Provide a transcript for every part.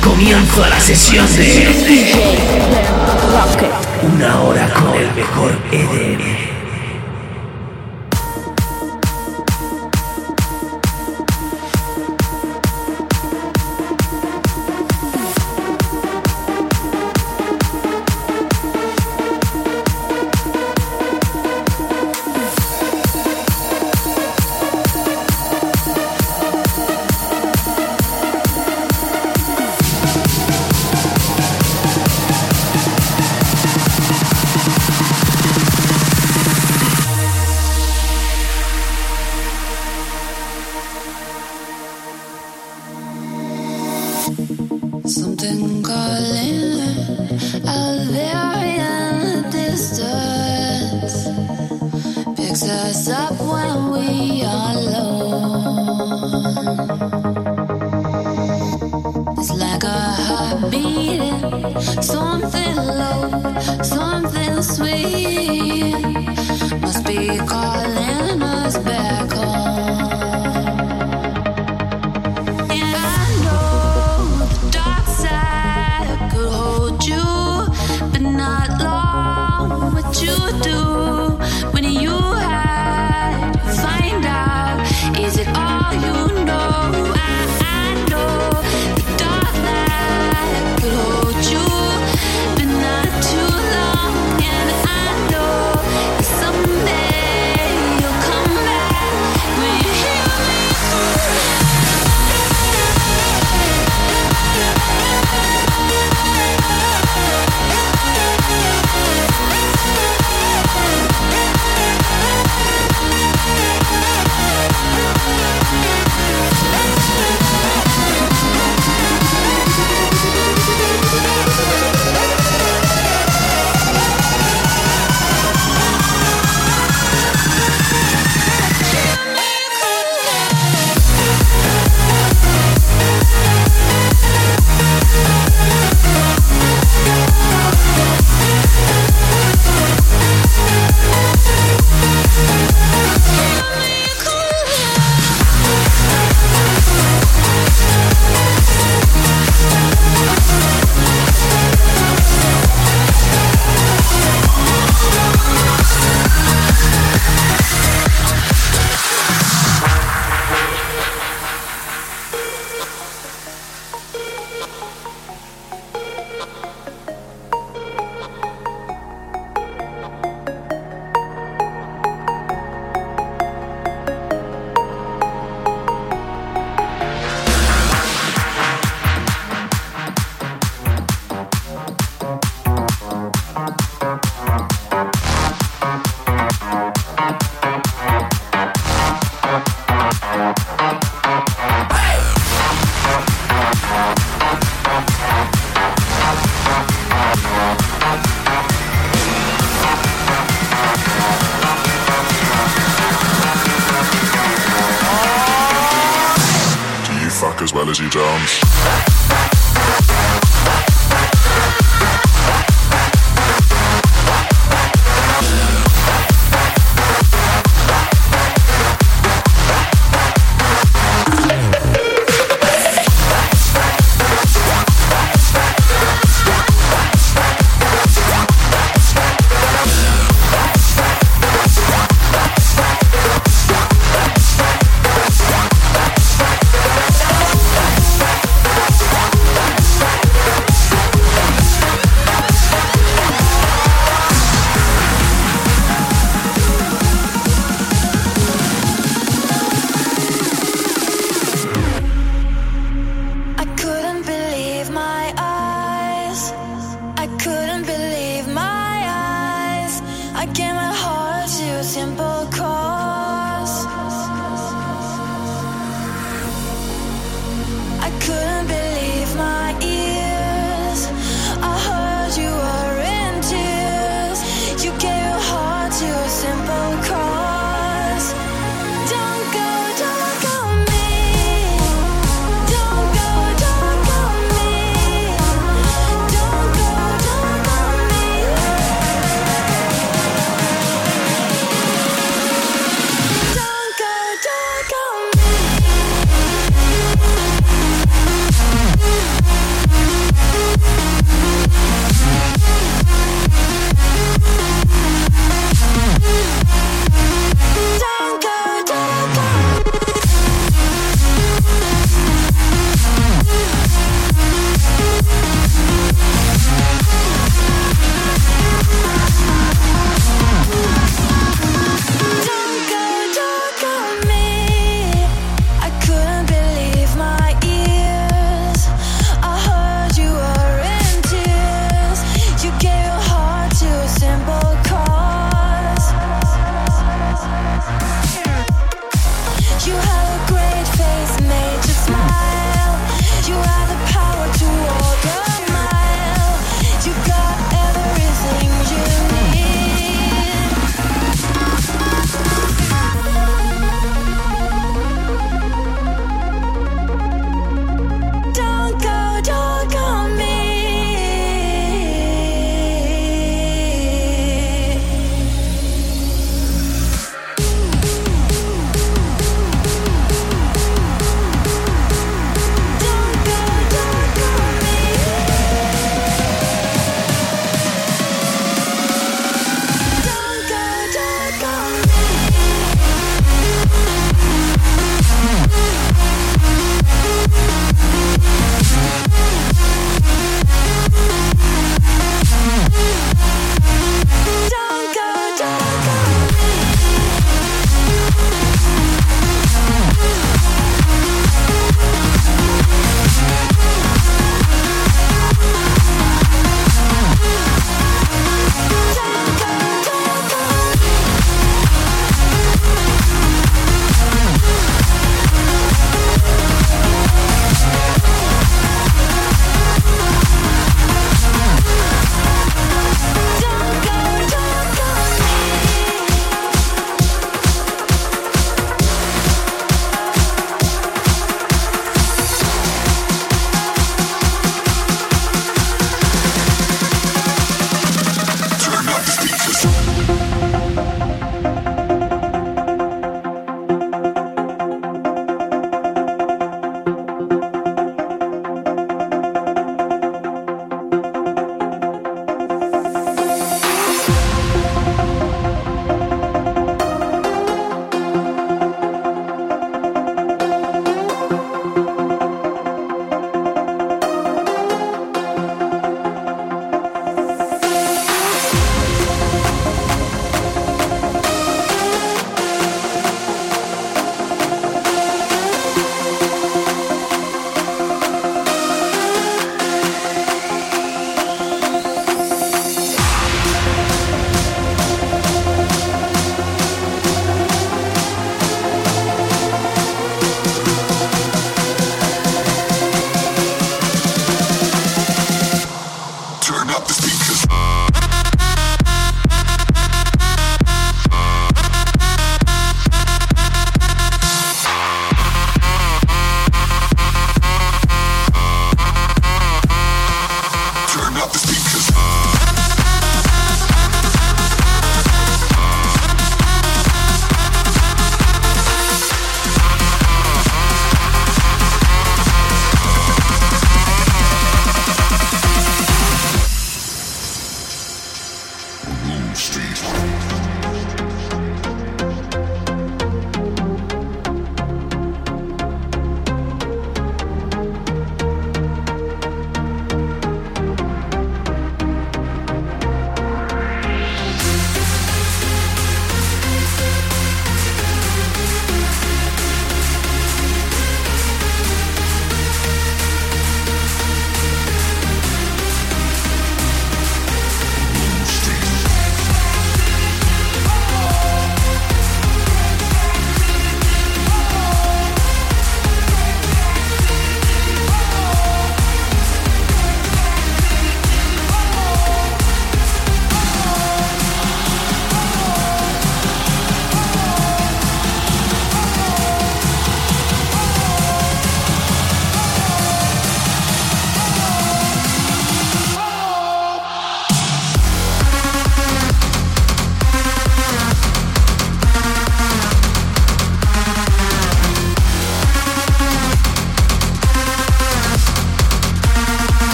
comienzo a la sesión de Una hora con el mejor EDM.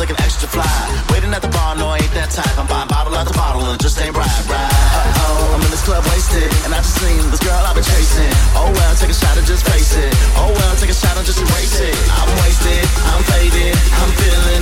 looking extra fly. Waiting at the bar, no, I ain't that type. I'm buying bottle after bottle and it just ain't right, right. Uh oh, I'm in this club wasted, and I just seen this girl I've been chasing. Oh well, take a shot and just face it. Oh well, take a shot and just erase it. I'm wasted, I'm faded, I'm feeling.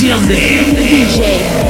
Sesión de DJ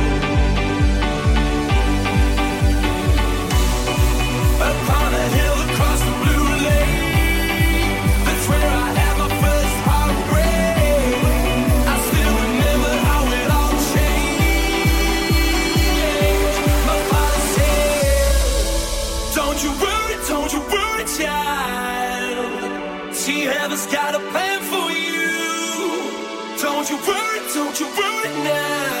got a plan for you. Don't you worry, don't you worry now.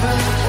mirror